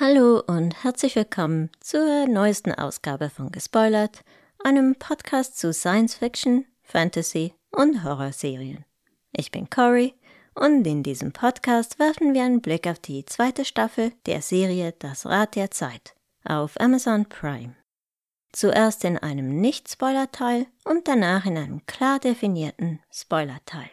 Hallo und herzlich willkommen zur neuesten Ausgabe von Gespoilert, einem Podcast zu Science Fiction, Fantasy und Horrorserien. Ich bin Cory und in diesem Podcast werfen wir einen Blick auf die zweite Staffel der Serie Das Rad der Zeit auf Amazon Prime. Zuerst in einem Nicht-Spoiler-Teil und danach in einem klar definierten Spoiler-Teil.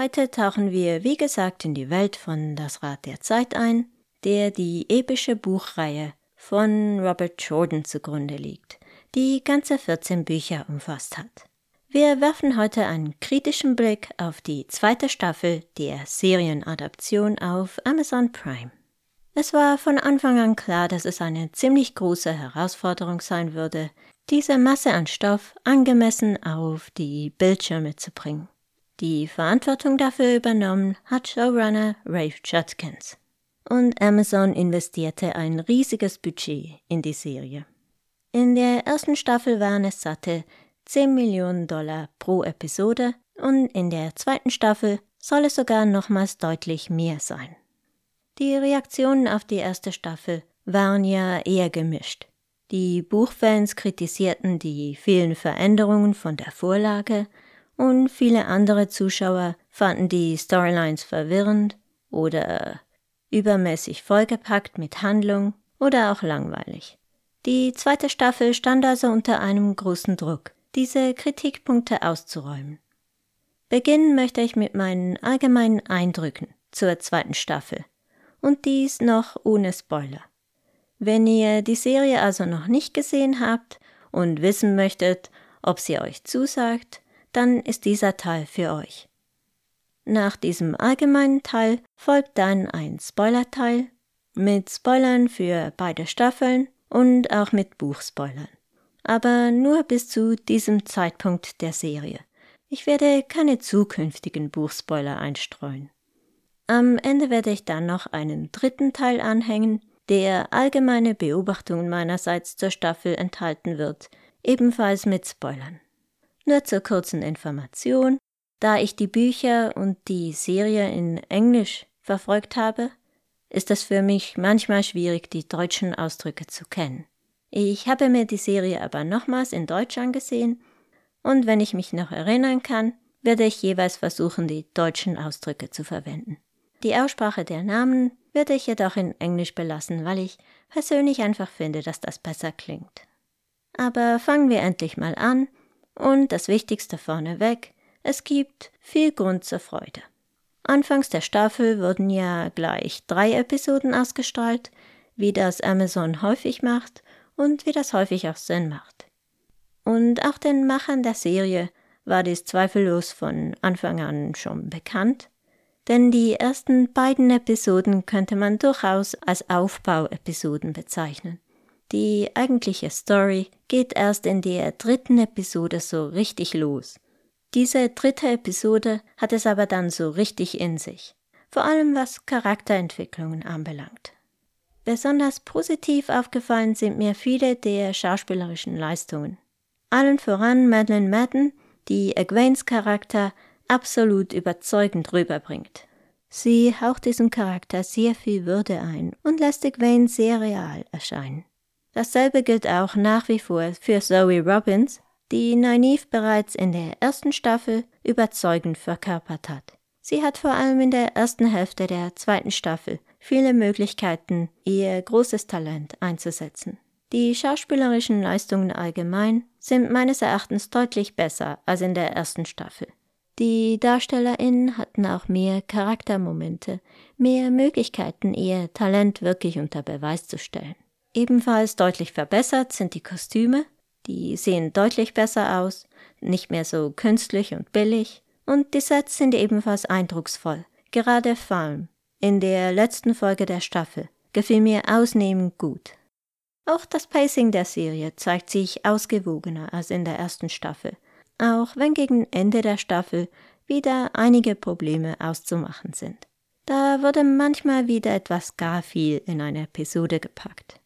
Heute tauchen wir, wie gesagt, in die Welt von Das Rad der Zeit ein, der die epische Buchreihe von Robert Jordan zugrunde liegt, die ganze 14 Bücher umfasst hat. Wir werfen heute einen kritischen Blick auf die zweite Staffel der Serienadaption auf Amazon Prime. Es war von Anfang an klar, dass es eine ziemlich große Herausforderung sein würde, diese Masse an Stoff angemessen auf die Bildschirme zu bringen. Die Verantwortung dafür übernommen hat Showrunner Rafe Judkins. Und Amazon investierte ein riesiges Budget in die Serie. In der ersten Staffel waren es satte 10 Millionen Dollar pro Episode und in der zweiten Staffel soll es sogar nochmals deutlich mehr sein. Die Reaktionen auf die erste Staffel waren ja eher gemischt. Die Buchfans kritisierten die vielen Veränderungen von der Vorlage und viele andere Zuschauer fanden die Storylines verwirrend oder übermäßig vollgepackt mit Handlung oder auch langweilig. Die zweite Staffel stand also unter einem großen Druck, diese Kritikpunkte auszuräumen. Beginnen möchte ich mit meinen allgemeinen Eindrücken zur zweiten Staffel und dies noch ohne Spoiler. Wenn ihr die Serie also noch nicht gesehen habt und wissen möchtet, ob sie euch zusagt, dann ist dieser Teil für euch. Nach diesem allgemeinen Teil folgt dann ein Spoiler-Teil mit Spoilern für beide Staffeln und auch mit Buchspoilern. Aber nur bis zu diesem Zeitpunkt der Serie. Ich werde keine zukünftigen Buchspoiler einstreuen. Am Ende werde ich dann noch einen dritten Teil anhängen, der allgemeine Beobachtungen meinerseits zur Staffel enthalten wird, ebenfalls mit Spoilern. Nur zur kurzen Information, da ich die Bücher und die Serie in Englisch verfolgt habe, ist es für mich manchmal schwierig, die deutschen Ausdrücke zu kennen. Ich habe mir die Serie aber nochmals in Deutsch angesehen und wenn ich mich noch erinnern kann, werde ich jeweils versuchen, die deutschen Ausdrücke zu verwenden. Die Aussprache der Namen werde ich jedoch in Englisch belassen, weil ich persönlich einfach finde, dass das besser klingt. Aber fangen wir endlich mal an und das Wichtigste vorneweg, es gibt viel Grund zur Freude. Anfangs der Staffel wurden ja gleich drei Episoden ausgestrahlt, wie das Amazon häufig macht und wie das häufig auch Sinn macht. Und auch den Machern der Serie war dies zweifellos von Anfang an schon bekannt, denn die ersten beiden Episoden könnte man durchaus als Aufbauepisoden bezeichnen. Die eigentliche Story geht erst in der dritten Episode so richtig los. Diese dritte Episode hat es aber dann so richtig in sich, vor allem was Charakterentwicklungen anbelangt. Besonders positiv aufgefallen sind mir viele der schauspielerischen Leistungen. Allen voran Madeleine Madden, die Egwenes Charakter absolut überzeugend rüberbringt. Sie haucht diesem Charakter sehr viel Würde ein und lässt Egwene sehr real erscheinen. Dasselbe gilt auch nach wie vor für Zoe Robbins, die Nynaeve bereits in der ersten Staffel überzeugend verkörpert hat. Sie hat vor allem in der ersten Hälfte der zweiten Staffel viele Möglichkeiten, ihr großes Talent einzusetzen. Die schauspielerischen Leistungen allgemein sind meines Erachtens deutlich besser als in der ersten Staffel. Die DarstellerInnen hatten auch mehr Charaktermomente, mehr Möglichkeiten, ihr Talent wirklich unter Beweis zu stellen. Ebenfalls deutlich verbessert sind die Kostüme. Die sehen deutlich besser aus, nicht mehr so künstlich und billig. Und die Sets sind ebenfalls eindrucksvoll. Gerade Falm in der letzten Folge der Staffel gefiel mir ausnehmend gut. Auch das Pacing der Serie zeigt sich ausgewogener als in der ersten Staffel, auch wenn gegen Ende der Staffel wieder einige Probleme auszumachen sind. Da wurde manchmal wieder etwas gar viel in eine Episode gepackt.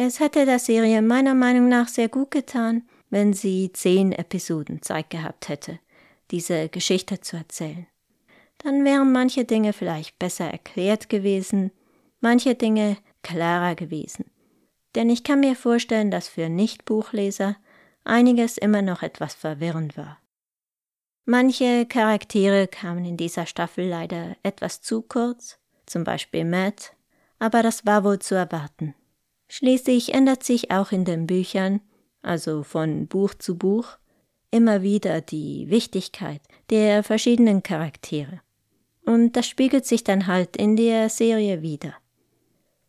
Es hätte der Serie meiner Meinung nach sehr gut getan, wenn sie zehn Episoden Zeit gehabt hätte. diese Geschichte zu erzählen. Dann wären manche Dinge vielleicht besser erklärt gewesen, manche Dinge klarer gewesen. Denn ich kann mir vorstellen, dass für Nicht-Buchleser einiges immer noch etwas verwirrend war. Manche Charaktere kamen in dieser Staffel leider etwas zu kurz, zum Beispiel Matt, aber das war wohl zu erwarten. Schließlich ändert sich auch in den Büchern, also von Buch zu Buch, immer wieder die Wichtigkeit der verschiedenen Charaktere. Und das spiegelt sich dann halt in der Serie wieder.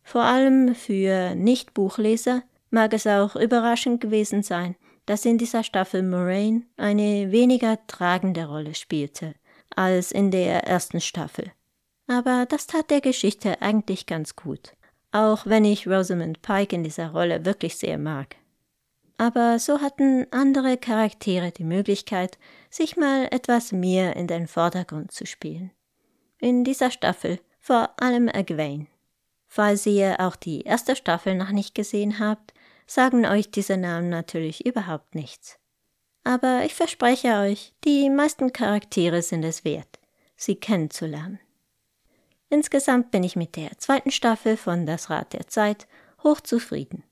Vor allem für Nicht-Buchleser mag es auch überraschend gewesen sein, dass in dieser Staffel Moraine eine weniger tragende Rolle spielte als in der ersten Staffel. Aber das tat der Geschichte eigentlich ganz gut, auch wenn ich Rosamund Pike in dieser Rolle wirklich sehr mag. Aber so hatten andere Charaktere die Möglichkeit, sich mal etwas mehr in den Vordergrund zu spielen. In dieser Staffel vor allem Egwene. Falls ihr auch die erste Staffel noch nicht gesehen habt, sagen euch diese Namen natürlich überhaupt nichts. Aber ich verspreche euch, die meisten Charaktere sind es wert, sie kennenzulernen. Insgesamt bin ich mit der zweiten Staffel von Das Rad der Zeit hochzufrieden.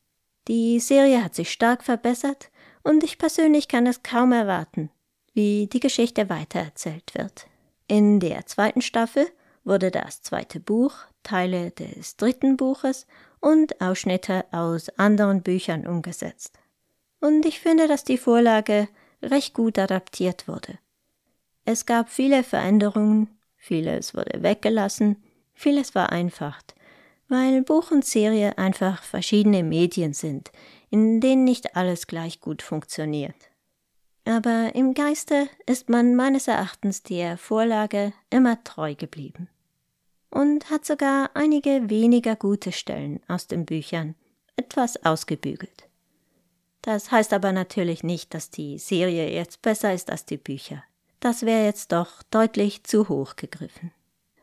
Die Serie hat sich stark verbessert und ich persönlich kann es kaum erwarten, wie die Geschichte weitererzählt wird. In der zweiten Staffel wurde das zweite Buch, Teile des dritten Buches und Ausschnitte aus anderen Büchern umgesetzt. Und ich finde, dass die Vorlage recht gut adaptiert wurde. Es gab viele Veränderungen, vieles wurde weggelassen, vieles war einfach, weil Buch und Serie einfach verschiedene Medien sind, in denen nicht alles gleich gut funktioniert. Aber im Geiste ist man meines Erachtens der Vorlage immer treu geblieben und hat sogar einige weniger gute Stellen aus den Büchern etwas ausgebügelt. Das heißt aber natürlich nicht, dass die Serie jetzt besser ist als die Bücher. Das wäre jetzt doch deutlich zu hoch gegriffen.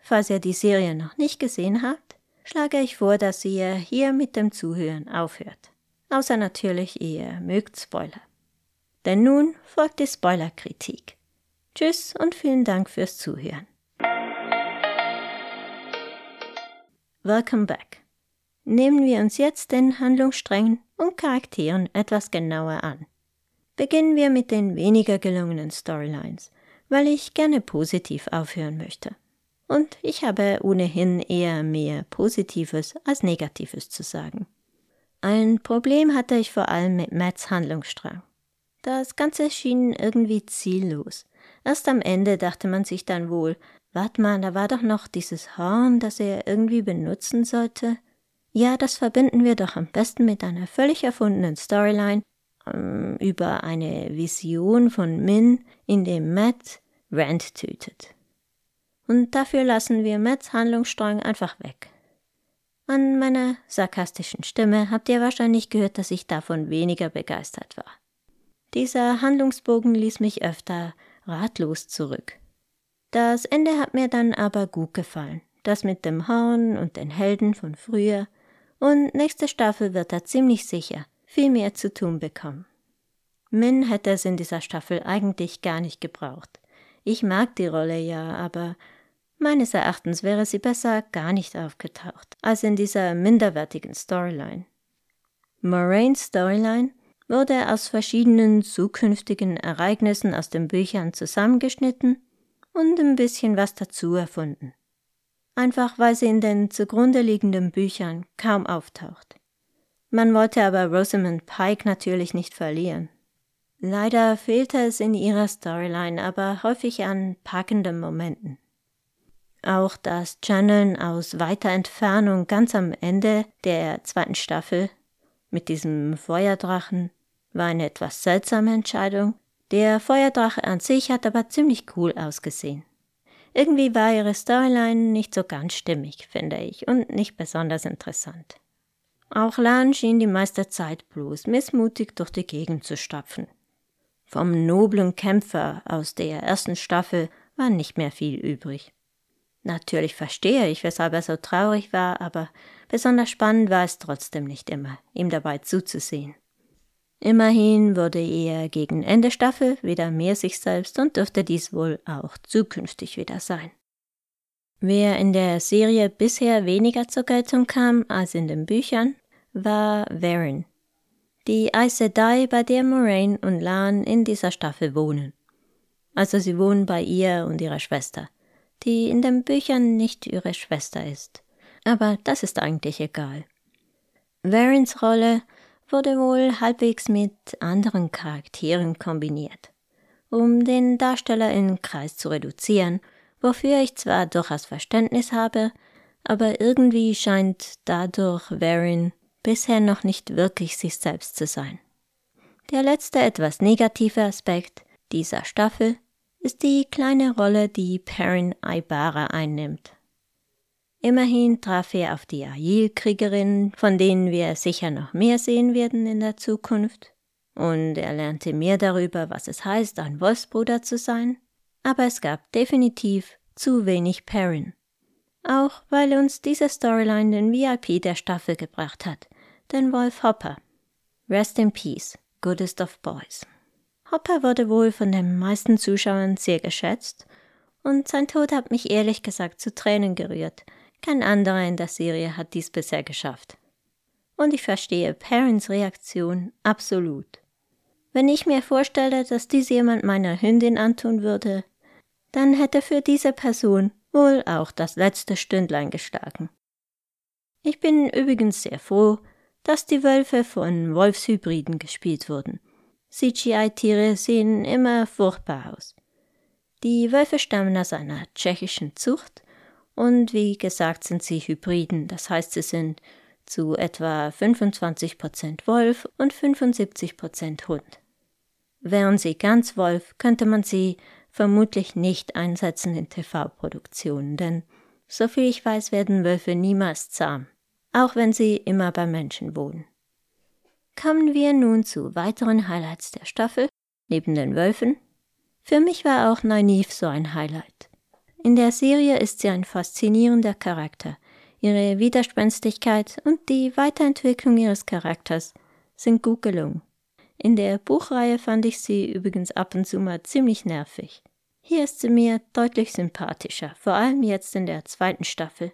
Falls ihr die Serie noch nicht gesehen habt, schlage ich vor, dass ihr hier mit dem Zuhören aufhört. Außer natürlich, ihr mögt Spoiler. Denn nun folgt die Spoilerkritik. Tschüss und vielen Dank fürs Zuhören. Welcome back. Nehmen wir uns jetzt den Handlungssträngen und Charakteren etwas genauer an. Beginnen wir mit den weniger gelungenen Storylines, weil ich gerne positiv aufhören möchte. Und ich habe ohnehin eher mehr Positives als Negatives zu sagen. Ein Problem hatte ich vor allem mit Matts Handlungsstrang. Das Ganze schien irgendwie ziellos. Erst am Ende dachte man sich dann wohl, Wart mal, da war doch noch dieses Horn, das er irgendwie benutzen sollte. Ja, das verbinden wir doch am besten mit einer völlig erfundenen Storyline ähm, über eine Vision von Min, in dem Matt Rand tötet. Und dafür lassen wir Matts Handlungsstrang einfach weg. An meiner sarkastischen Stimme habt ihr wahrscheinlich gehört, dass ich davon weniger begeistert war. Dieser Handlungsbogen ließ mich öfter ratlos zurück. Das Ende hat mir dann aber gut gefallen. Das mit dem Horn und den Helden von früher. Und nächste Staffel wird er ziemlich sicher viel mehr zu tun bekommen. Min hätte es in dieser Staffel eigentlich gar nicht gebraucht. Ich mag die Rolle ja, aber meines Erachtens wäre sie besser gar nicht aufgetaucht, als in dieser minderwertigen Storyline. Moraines Storyline wurde aus verschiedenen zukünftigen Ereignissen aus den Büchern zusammengeschnitten und ein bisschen was dazu erfunden. Einfach weil sie in den zugrunde liegenden Büchern kaum auftaucht. Man wollte aber Rosamund Pike natürlich nicht verlieren. Leider fehlte es in ihrer Storyline aber häufig an packenden Momenten. Auch das Channeln aus weiter Entfernung ganz am Ende der zweiten Staffel mit diesem Feuerdrachen war eine etwas seltsame Entscheidung, der Feuerdrache an sich hat aber ziemlich cool ausgesehen. Irgendwie war ihre Storyline nicht so ganz stimmig, finde ich, und nicht besonders interessant. Auch Lan schien die meiste Zeit bloß missmutig durch die Gegend zu stapfen. Vom noblen Kämpfer aus der ersten Staffel war nicht mehr viel übrig. Natürlich verstehe ich, weshalb er so traurig war, aber besonders spannend war es trotzdem nicht immer, ihm dabei zuzusehen. Immerhin wurde er gegen Ende Staffel wieder mehr sich selbst und dürfte dies wohl auch zukünftig wieder sein. Wer in der Serie bisher weniger zur Geltung kam als in den Büchern, war Varen, die Aes Sedai, bei der Moraine und Lan in dieser Staffel wohnen. Also sie wohnen bei ihr und ihrer Schwester, die in den Büchern nicht ihre Schwester ist. Aber das ist eigentlich egal. Varens Rolle wurde wohl halbwegs mit anderen Charakteren kombiniert, um den Darsteller in Kreis zu reduzieren, wofür ich zwar durchaus Verständnis habe, aber irgendwie scheint dadurch Varen bisher noch nicht wirklich sich selbst zu sein. Der letzte etwas negative Aspekt dieser Staffel ist die kleine Rolle, die Perrin Aibara einnimmt. Immerhin traf er auf die Ail-Kriegerinnen, von denen wir sicher noch mehr sehen werden in der Zukunft. Und er lernte mehr darüber, was es heißt, ein Wolfsbruder zu sein. Aber es gab definitiv zu wenig Perrin. Auch weil uns diese Storyline den VIP der Staffel gebracht hat, den Wolf Hopper. Rest in Peace, Goodest of Boys. Hopper wurde wohl von den meisten Zuschauern sehr geschätzt, und sein Tod hat mich ehrlich gesagt zu Tränen gerührt, kein anderer in der Serie hat dies bisher geschafft. Und ich verstehe Perrins Reaktion absolut. Wenn ich mir vorstelle, dass dies jemand meiner Hündin antun würde, dann hätte für diese Person wohl auch das letzte Stündlein geschlagen. Ich bin übrigens sehr froh, dass die Wölfe von Wolfshybriden gespielt wurden. CGI-Tiere sehen immer furchtbar aus. Die Wölfe stammen aus einer tschechischen Zucht und wie gesagt sind sie Hybriden, das heißt sie sind zu etwa 25% Wolf und 75% Hund. Wären sie ganz Wolf, könnte man sie vermutlich nicht einsetzen in TV-Produktionen, denn soviel ich weiß, werden Wölfe niemals zahm, auch wenn sie immer bei Menschen wohnen. Kommen wir nun zu weiteren Highlights der Staffel, neben den Wölfen. Für mich war auch Nynaeve so ein Highlight. In der Serie ist sie ein faszinierender Charakter. Ihre Widerspenstigkeit und die Weiterentwicklung ihres Charakters sind gut gelungen. In der Buchreihe fand ich sie übrigens ab und zu mal ziemlich nervig. Hier ist sie mir deutlich sympathischer, vor allem jetzt in der zweiten Staffel.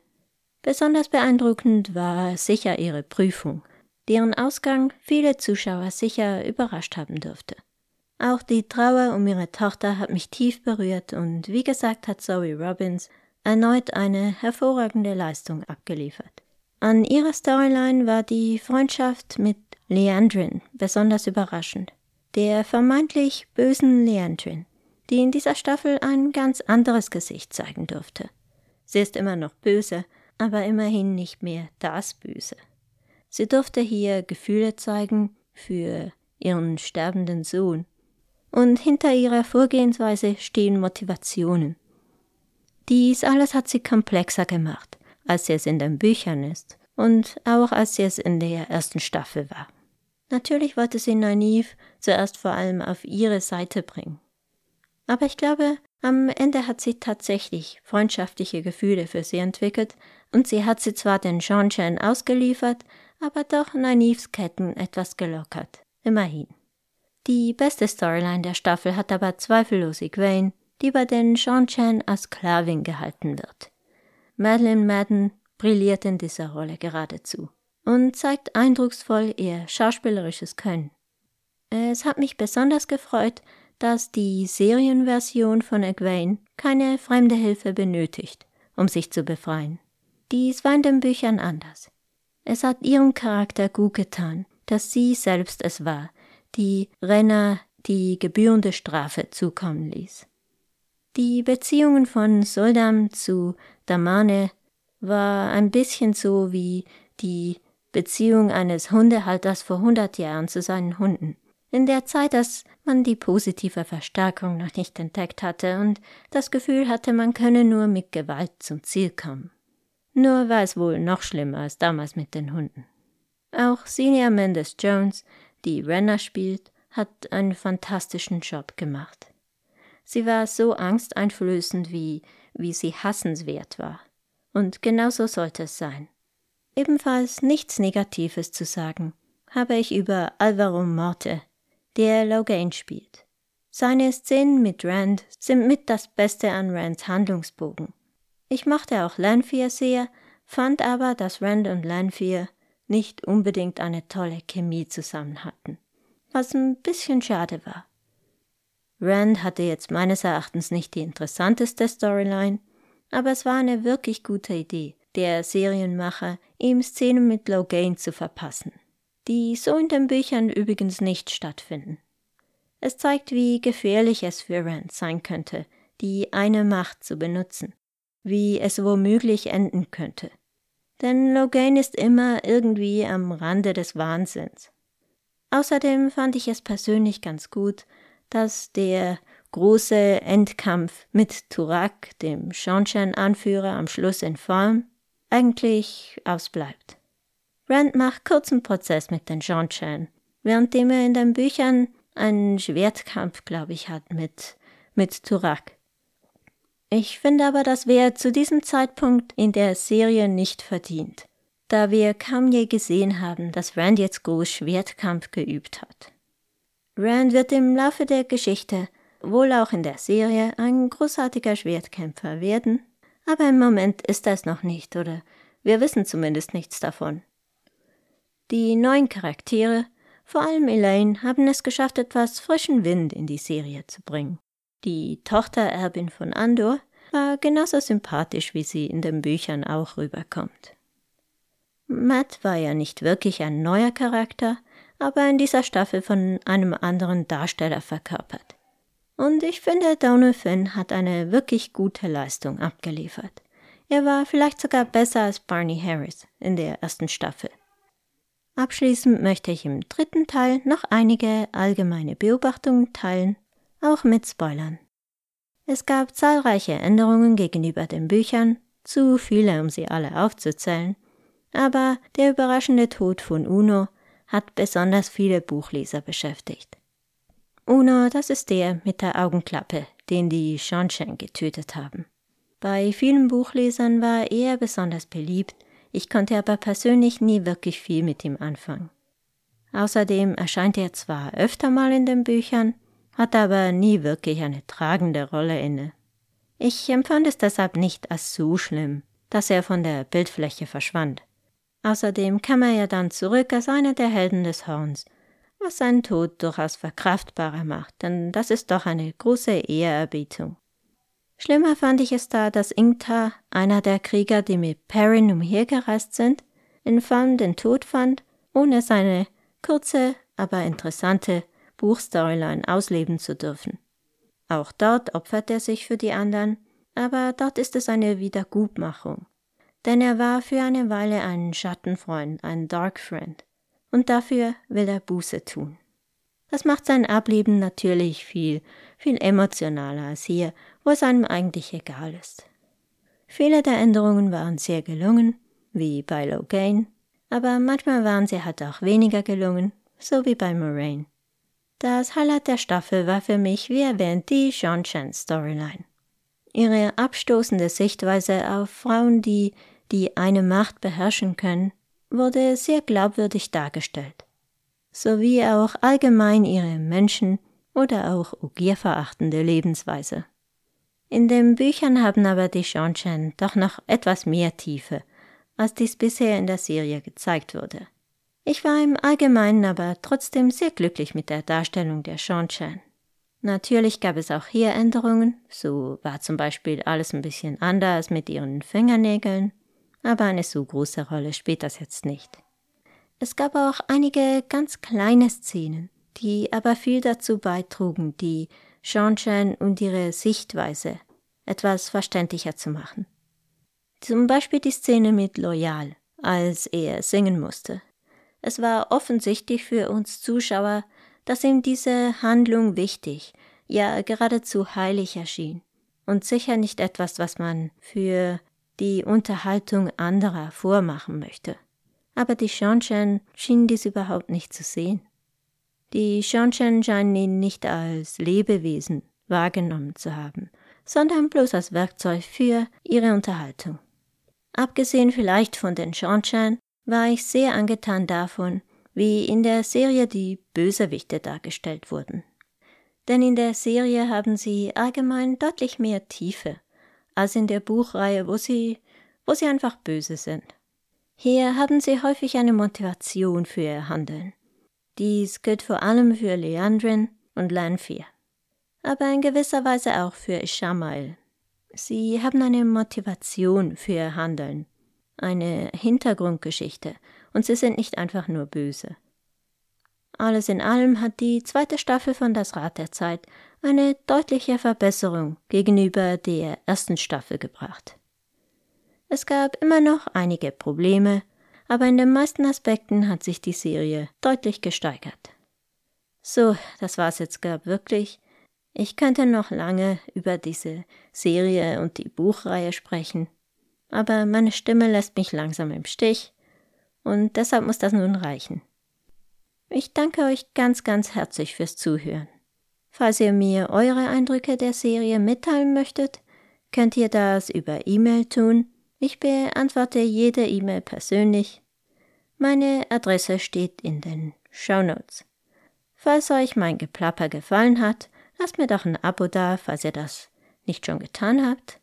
Besonders beeindruckend war sicher ihre Prüfung, deren Ausgang viele Zuschauer sicher überrascht haben dürfte. Auch die Trauer um ihre Tochter hat mich tief berührt und wie gesagt hat Zoe Robbins erneut eine hervorragende Leistung abgeliefert. An ihrer Storyline war die Freundschaft mit Leandrin besonders überraschend. Der vermeintlich bösen Leandrin, die in dieser Staffel ein ganz anderes Gesicht zeigen durfte. Sie ist immer noch böse, aber immerhin nicht mehr das Böse. Sie durfte hier Gefühle zeigen für ihren sterbenden Sohn und hinter ihrer Vorgehensweise stehen Motivationen. Dies alles hat sie komplexer gemacht, als sie es in den Büchern ist und auch als sie es in der ersten Staffel war. Natürlich wollte sie Nynaeve zuerst vor allem auf ihre Seite bringen. Aber ich glaube, am Ende hat sie tatsächlich freundschaftliche Gefühle für sie entwickelt und sie hat sie zwar den Jean-Chen ausgeliefert, aber doch Nynaeves Ketten etwas gelockert. Immerhin. Die beste Storyline der Staffel hat aber zweifellos Egwene, die bei den Sean Chan als Sklavin gehalten wird. Madeline Madden brilliert in dieser Rolle geradezu und zeigt eindrucksvoll ihr schauspielerisches Können. Es hat mich besonders gefreut, dass die Serienversion von Egwene keine fremde Hilfe benötigt, um sich zu befreien. Dies war in den Büchern anders. Es hat ihrem Charakter gut getan, dass sie selbst es war, die Renner die gebührende Strafe zukommen ließ. Die Beziehungen von Soldam zu Damane war ein bisschen so wie die Beziehung eines Hundehalters vor hundert Jahren zu seinen Hunden. In der Zeit, dass man die positive Verstärkung noch nicht entdeckt hatte und das Gefühl hatte, man könne nur mit Gewalt zum Ziel kommen. Nur war es wohl noch schlimmer als damals mit den Hunden. Auch Senior Mendes Jones die Renner spielt, hat einen fantastischen Job gemacht. Sie war so angsteinflößend, wie, wie sie hassenswert war. Und genauso sollte es sein. Ebenfalls nichts Negatives zu sagen, habe ich über Alvaro Morte, der Logain spielt. Seine Szenen mit Rand sind mit das Beste an Rands Handlungsbogen. Ich mochte auch Lanfear sehr, fand aber, dass Rand und Lanfear nicht unbedingt eine tolle Chemie zusammen hatten, was ein bisschen schade war. Rand hatte jetzt meines Erachtens nicht die interessanteste Storyline, aber es war eine wirklich gute Idee, der Serienmacher, ihm Szenen mit Logain zu verpassen, die so in den Büchern übrigens nicht stattfinden. Es zeigt, wie gefährlich es für Rand sein könnte, die eine Macht zu benutzen, wie es womöglich enden könnte. Denn Logain ist immer irgendwie am Rande des Wahnsinns. Außerdem fand ich es persönlich ganz gut, dass der große Endkampf mit Turak, dem Shanshan-Anführer, am Schluss in Form, eigentlich ausbleibt. Rand macht kurzen Prozess mit den Shanshan, währenddem er in den Büchern einen Schwertkampf, glaube ich, hat mit, mit Turak. Ich finde aber, dass wir zu diesem Zeitpunkt in der Serie nicht verdient, da wir kaum je gesehen haben, dass Rand jetzt groß Schwertkampf geübt hat. Rand wird im Laufe der Geschichte, wohl auch in der Serie, ein großartiger Schwertkämpfer werden, aber im Moment ist das noch nicht, oder wir wissen zumindest nichts davon. Die neuen Charaktere vor allem Elaine haben es geschafft, etwas frischen Wind in die Serie zu bringen. Die Tochtererbin von Andor war genauso sympathisch, wie sie in den Büchern auch rüberkommt. Matt war ja nicht wirklich ein neuer Charakter, aber in dieser Staffel von einem anderen Darsteller verkörpert. Und ich finde, Donald Finn hat eine wirklich gute Leistung abgeliefert. Er war vielleicht sogar besser als Barney Harris in der ersten Staffel. Abschließend möchte ich im dritten Teil noch einige allgemeine Beobachtungen teilen, auch mit Spoilern. Es gab zahlreiche Änderungen gegenüber den Büchern, zu viele, um sie alle aufzuzählen, aber der überraschende Tod von Uno hat besonders viele Buchleser beschäftigt. Uno, das ist der mit der Augenklappe, den die Shanshan getötet haben. Bei vielen Buchlesern war er besonders beliebt, ich konnte aber persönlich nie wirklich viel mit ihm anfangen. Außerdem erscheint er zwar öfter mal in den Büchern, hat aber nie wirklich eine tragende Rolle inne. Ich empfand es deshalb nicht als so schlimm, dass er von der Bildfläche verschwand. Außerdem kam er ja dann zurück als einer der Helden des Horns, was seinen Tod durchaus verkraftbarer macht, denn das ist doch eine große Ehrerbietung. Schlimmer fand ich es da, dass Ingta, einer der Krieger, die mit Perrin umhergereist sind, in Fallen den Tod fand, ohne seine kurze, aber interessante Buchstoryline ausleben zu dürfen. Auch dort opfert er sich für die anderen, aber dort ist es eine Wiedergutmachung. Denn er war für eine Weile ein Schattenfreund, ein Dark Friend, und dafür will er Buße tun. Das macht sein Ableben natürlich viel, viel emotionaler als hier, wo es einem eigentlich egal ist. Viele der Änderungen waren sehr gelungen, wie bei Logain, aber manchmal waren sie halt auch weniger gelungen, so wie bei Moraine. Das Highlight der Staffel war für mich, wie erwähnt, die Sean Chen Storyline. Ihre abstoßende Sichtweise auf Frauen, die die eine Macht beherrschen können, wurde sehr glaubwürdig dargestellt, sowie auch allgemein ihre Menschen- oder auch Ugierverachtende Lebensweise. In den Büchern haben aber die Shanshan doch noch etwas mehr Tiefe, als dies bisher in der Serie gezeigt wurde. Ich war im Allgemeinen aber trotzdem sehr glücklich mit der Darstellung der Shanshan. Natürlich gab es auch hier Änderungen, so war zum Beispiel alles ein bisschen anders mit ihren Fingernägeln, aber eine so große Rolle spielt das jetzt nicht. Es gab auch einige ganz kleine Szenen, die aber viel dazu beitrugen, die Shanshan und ihre Sichtweise etwas verständlicher zu machen. Zum Beispiel die Szene mit Loyal, als er singen musste. Es war offensichtlich für uns Zuschauer, dass ihm diese Handlung wichtig, ja geradezu heilig erschien und sicher nicht etwas, was man für die Unterhaltung anderer vormachen möchte. Aber die Shanshan schienen dies überhaupt nicht zu sehen. Die Shanshan scheinen ihn nicht als Lebewesen wahrgenommen zu haben, sondern bloß als Werkzeug für ihre Unterhaltung. Abgesehen vielleicht von den Shanshan war ich sehr angetan davon, wie in der Serie die Bösewichte dargestellt wurden. Denn in der Serie haben sie allgemein deutlich mehr Tiefe als in der Buchreihe, wo sie, wo sie einfach böse sind. Hier haben sie häufig eine Motivation für ihr Handeln. Dies gilt vor allem für Leandrin und Lanfear, aber in gewisser Weise auch für Ishamael. Sie haben eine Motivation für ihr Handeln, eine Hintergrundgeschichte, und sie sind nicht einfach nur böse. Alles in allem hat die zweite Staffel von Das Rad der Zeit eine deutliche Verbesserung gegenüber der ersten Staffel gebracht. Es gab immer noch einige Probleme, aber in den meisten Aspekten hat sich die Serie deutlich gesteigert. So, das war's jetzt gab wirklich. Ich könnte noch lange über diese Serie und die Buchreihe sprechen, aber meine Stimme lässt mich langsam im Stich, und deshalb muss das nun reichen. Ich danke euch ganz, ganz herzlich fürs Zuhören. Falls ihr mir eure Eindrücke der Serie mitteilen möchtet, könnt ihr das über E-Mail tun ich beantworte jede E-Mail persönlich. Meine Adresse steht in den Show Notes. Falls euch mein Geplapper gefallen hat, lasst mir doch ein Abo da, falls ihr das nicht schon getan habt.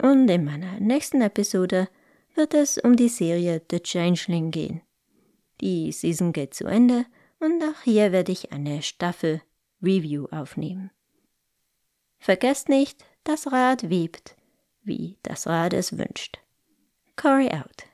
Und in meiner nächsten Episode wird es um die Serie The Changeling gehen. Die Season geht zu Ende und auch hier werde ich eine Staffel Review aufnehmen. Vergesst nicht, das Rad wiebt wie das Rad es wünscht. Corey out.